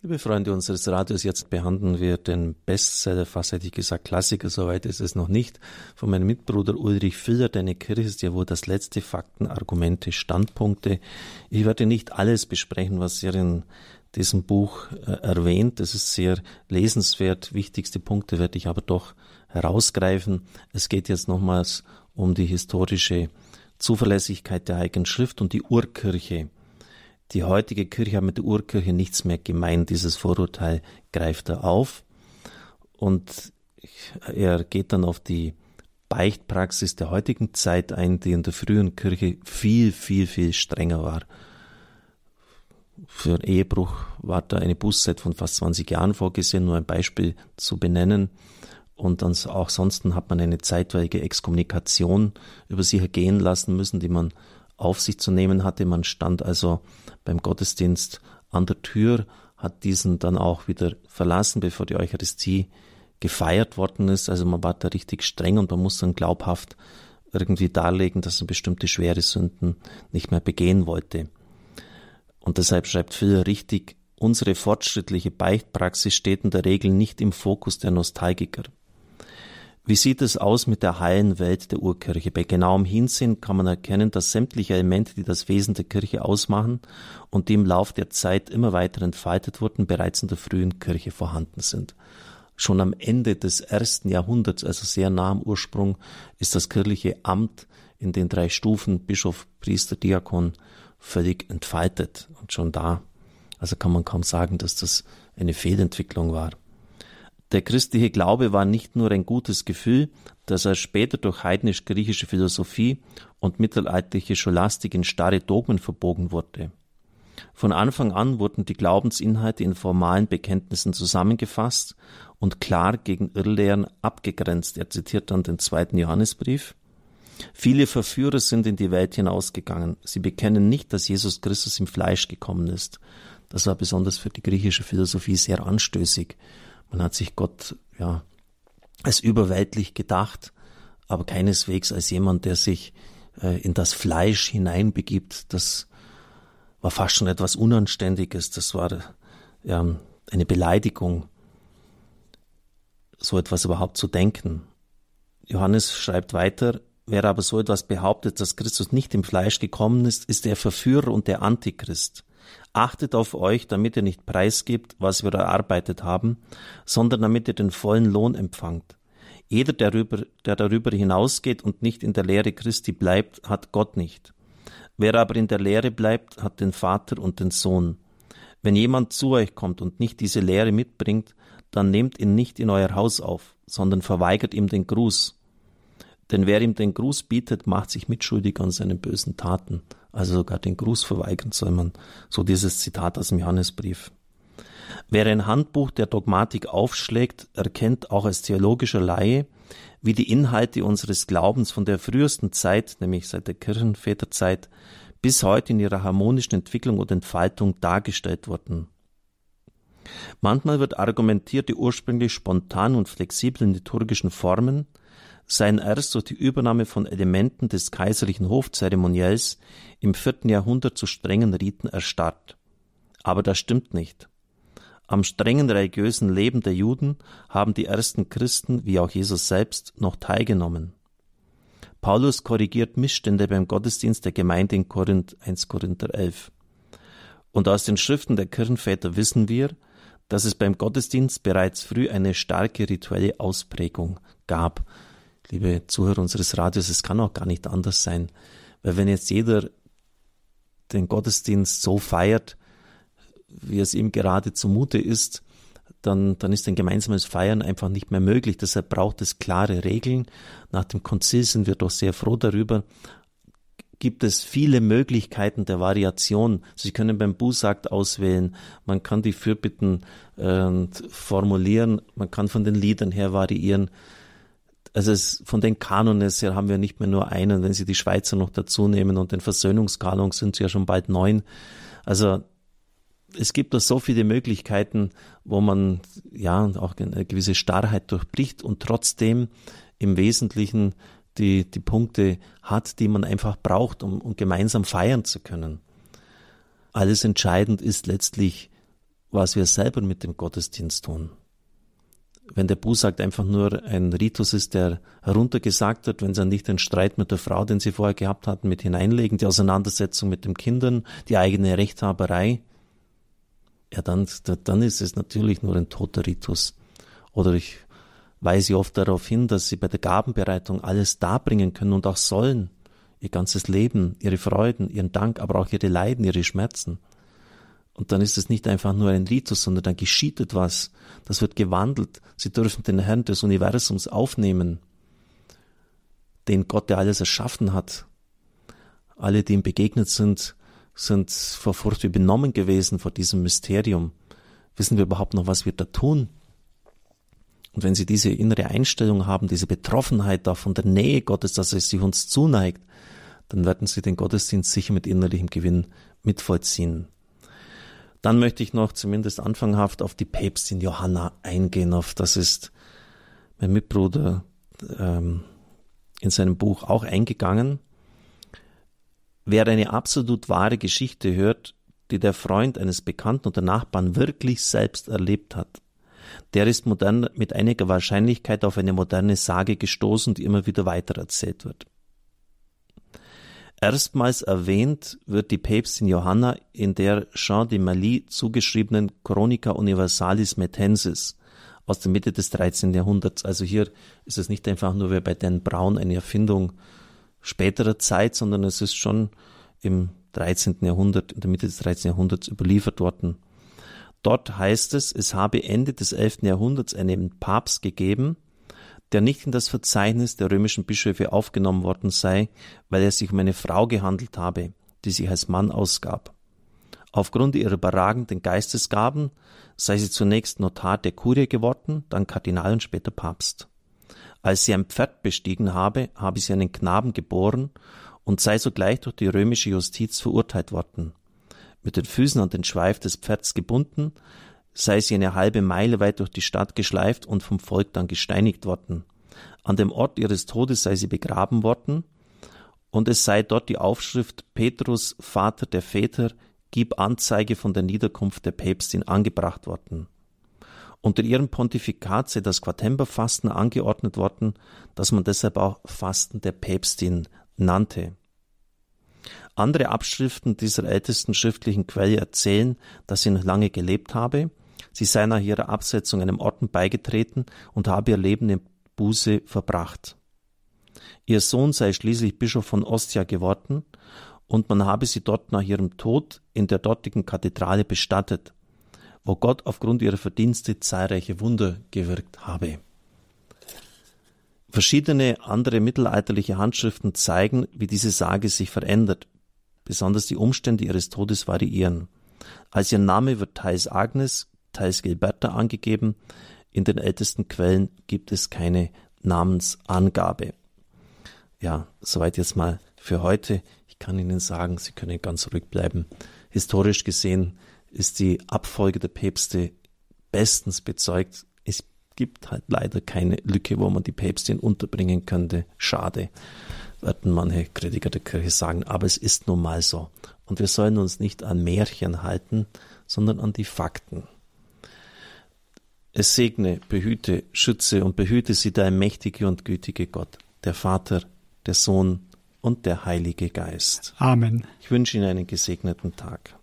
Liebe Freunde unseres Radios, jetzt behandeln wir den Bestseller, fast hätte ich gesagt Klassiker, soweit ist es noch nicht, von meinem Mitbruder Ulrich Filler, Deine Kirche ist ja wohl das letzte Fakten, Argumente, Standpunkte. Ich werde nicht alles besprechen, was er in diesem Buch äh, erwähnt. Das ist sehr lesenswert. Wichtigste Punkte werde ich aber doch herausgreifen. Es geht jetzt nochmals um die historische Zuverlässigkeit der Heiligen Schrift und die Urkirche. Die heutige Kirche hat mit der Urkirche nichts mehr gemein. Dieses Vorurteil greift er auf und er geht dann auf die Beichtpraxis der heutigen Zeit ein, die in der frühen Kirche viel, viel, viel strenger war. Für Ehebruch war da eine Bußzeit von fast 20 Jahren vorgesehen, nur ein Beispiel zu benennen. Und auch sonst hat man eine zeitweilige Exkommunikation über sie ergehen lassen müssen, die man auf sich zu nehmen hatte. Man stand also beim Gottesdienst an der Tür, hat diesen dann auch wieder verlassen, bevor die Eucharistie gefeiert worden ist. Also man war da richtig streng und man muss dann glaubhaft irgendwie darlegen, dass man bestimmte schwere Sünden nicht mehr begehen wollte. Und deshalb schreibt Phil richtig, unsere fortschrittliche Beichtpraxis steht in der Regel nicht im Fokus der Nostalgiker. Wie sieht es aus mit der heilen Welt der Urkirche? Bei genauem Hinsehen kann man erkennen, dass sämtliche Elemente, die das Wesen der Kirche ausmachen und die im Lauf der Zeit immer weiter entfaltet wurden, bereits in der frühen Kirche vorhanden sind. Schon am Ende des ersten Jahrhunderts, also sehr nah am Ursprung, ist das kirchliche Amt in den drei Stufen Bischof, Priester, Diakon völlig entfaltet. Und schon da, also kann man kaum sagen, dass das eine Fehlentwicklung war. Der christliche Glaube war nicht nur ein gutes Gefühl, das er später durch heidnisch-griechische Philosophie und mittelalterliche Scholastik in starre Dogmen verbogen wurde. Von Anfang an wurden die Glaubensinhalte in formalen Bekenntnissen zusammengefasst und klar gegen Irrlehren abgegrenzt. Er zitiert dann den zweiten Johannesbrief. Viele Verführer sind in die Welt hinausgegangen. Sie bekennen nicht, dass Jesus Christus im Fleisch gekommen ist. Das war besonders für die griechische Philosophie sehr anstößig. Man hat sich Gott ja als überweltlich gedacht, aber keineswegs als jemand, der sich äh, in das Fleisch hineinbegibt. Das war fast schon etwas Unanständiges. Das war ja, eine Beleidigung, so etwas überhaupt zu denken. Johannes schreibt weiter, wer aber so etwas behauptet, dass Christus nicht im Fleisch gekommen ist, ist der Verführer und der Antichrist. Achtet auf euch, damit ihr nicht preisgibt, was wir erarbeitet haben, sondern damit ihr den vollen Lohn empfangt. Jeder, der darüber, der darüber hinausgeht und nicht in der Lehre Christi bleibt, hat Gott nicht. Wer aber in der Lehre bleibt, hat den Vater und den Sohn. Wenn jemand zu euch kommt und nicht diese Lehre mitbringt, dann nehmt ihn nicht in euer Haus auf, sondern verweigert ihm den Gruß. Denn wer ihm den Gruß bietet, macht sich mitschuldig an seinen bösen Taten also sogar den Gruß verweigern soll man. So dieses Zitat aus dem Johannesbrief. Wer ein Handbuch der Dogmatik aufschlägt, erkennt auch als theologischer Laie, wie die Inhalte unseres Glaubens von der frühesten Zeit, nämlich seit der Kirchenväterzeit, bis heute in ihrer harmonischen Entwicklung und Entfaltung dargestellt wurden. Manchmal wird argumentiert, die ursprünglich spontan und flexiblen liturgischen Formen seien erst durch die Übernahme von Elementen des kaiserlichen Hofzeremoniells im vierten Jahrhundert zu strengen Riten erstarrt. Aber das stimmt nicht. Am strengen religiösen Leben der Juden haben die ersten Christen, wie auch Jesus selbst, noch teilgenommen. Paulus korrigiert Missstände beim Gottesdienst der Gemeinde in Korinth 1 Korinther 11. Und aus den Schriften der Kirchenväter wissen wir, dass es beim Gottesdienst bereits früh eine starke rituelle Ausprägung gab, liebe Zuhörer unseres Radios, es kann auch gar nicht anders sein. Weil wenn jetzt jeder den Gottesdienst so feiert, wie es ihm gerade zumute ist, dann, dann ist ein gemeinsames Feiern einfach nicht mehr möglich. Deshalb braucht es klare Regeln. Nach dem Konzil sind wir doch sehr froh darüber. Gibt es viele Möglichkeiten der Variation. Sie können beim Bußakt auswählen. Man kann die Fürbitten äh, formulieren. Man kann von den Liedern her variieren also es, von den Kanones her haben wir nicht mehr nur einen, wenn Sie die Schweizer noch dazu nehmen und den Versöhnungskanon sind es ja schon bald neun. Also es gibt da so viele Möglichkeiten, wo man ja auch eine gewisse Starrheit durchbricht und trotzdem im Wesentlichen die, die Punkte hat, die man einfach braucht, um, um gemeinsam feiern zu können. Alles entscheidend ist letztlich was wir selber mit dem Gottesdienst tun. Wenn der Busakt einfach nur ein Ritus ist, der heruntergesagt wird, wenn sie nicht den Streit mit der Frau, den sie vorher gehabt hatten, mit hineinlegen, die Auseinandersetzung mit den Kindern, die eigene Rechthaberei, ja, dann, dann ist es natürlich nur ein toter Ritus. Oder ich weise oft darauf hin, dass sie bei der Gabenbereitung alles darbringen können und auch sollen. Ihr ganzes Leben, ihre Freuden, ihren Dank, aber auch ihre Leiden, ihre Schmerzen. Und dann ist es nicht einfach nur ein Ritus, sondern dann geschieht etwas. Das wird gewandelt. Sie dürfen den Herrn des Universums aufnehmen, den Gott, der alles erschaffen hat. Alle, die ihm begegnet sind, sind vor Furcht wie benommen gewesen vor diesem Mysterium. Wissen wir überhaupt noch, was wir da tun? Und wenn Sie diese innere Einstellung haben, diese Betroffenheit da von der Nähe Gottes, dass er sich uns zuneigt, dann werden Sie den Gottesdienst sicher mit innerlichem Gewinn mitvollziehen. Dann möchte ich noch zumindest anfanghaft auf die Päpstin Johanna eingehen. Auf das ist mein Mitbruder ähm, in seinem Buch auch eingegangen. Wer eine absolut wahre Geschichte hört, die der Freund eines Bekannten oder Nachbarn wirklich selbst erlebt hat, der ist modern mit einiger Wahrscheinlichkeit auf eine moderne Sage gestoßen, die immer wieder weitererzählt wird. Erstmals erwähnt wird die Päpstin Johanna in der Jean de Mali zugeschriebenen Chronica Universalis Metensis aus der Mitte des 13. Jahrhunderts. Also hier ist es nicht einfach nur wie bei Dan Brown eine Erfindung späterer Zeit, sondern es ist schon im 13. Jahrhundert, in der Mitte des 13. Jahrhunderts überliefert worden. Dort heißt es, es habe Ende des 11. Jahrhunderts einen Papst gegeben, der nicht in das Verzeichnis der römischen Bischöfe aufgenommen worden sei, weil er sich um eine Frau gehandelt habe, die sich als Mann ausgab. Aufgrund ihrer überragenden Geistesgaben sei sie zunächst Notar der Kurie geworden, dann Kardinal und später Papst. Als sie ein Pferd bestiegen habe, habe sie einen Knaben geboren und sei sogleich durch die römische Justiz verurteilt worden. Mit den Füßen an den Schweif des Pferds gebunden, sei sie eine halbe Meile weit durch die Stadt geschleift und vom Volk dann gesteinigt worden. An dem Ort ihres Todes sei sie begraben worden, und es sei dort die Aufschrift Petrus, Vater der Väter, gib Anzeige von der Niederkunft der Päpstin angebracht worden. Unter ihrem Pontifikat sei das Quartemberfasten angeordnet worden, das man deshalb auch Fasten der Päpstin nannte. Andere Abschriften dieser ältesten schriftlichen Quelle erzählen, dass sie noch lange gelebt habe Sie sei nach ihrer Absetzung einem Orden beigetreten und habe ihr Leben in Buße verbracht. Ihr Sohn sei schließlich Bischof von Ostia geworden und man habe sie dort nach ihrem Tod in der dortigen Kathedrale bestattet, wo Gott aufgrund ihrer Verdienste zahlreiche Wunder gewirkt habe. Verschiedene andere mittelalterliche Handschriften zeigen, wie diese Sage sich verändert. Besonders die Umstände ihres Todes variieren. Als ihr Name wird teils Agnes, teils Gilberta angegeben. In den ältesten Quellen gibt es keine Namensangabe. Ja, soweit jetzt mal für heute. Ich kann Ihnen sagen, Sie können ganz ruhig bleiben. Historisch gesehen ist die Abfolge der Päpste bestens bezeugt. Es gibt halt leider keine Lücke, wo man die Päpstin unterbringen könnte. Schade, werden manche Kritiker der Kirche sagen, aber es ist nun mal so. Und wir sollen uns nicht an Märchen halten, sondern an die Fakten. Es segne, behüte, schütze und behüte sie der mächtige und gütige Gott, der Vater, der Sohn und der Heilige Geist. Amen. Ich wünsche Ihnen einen gesegneten Tag.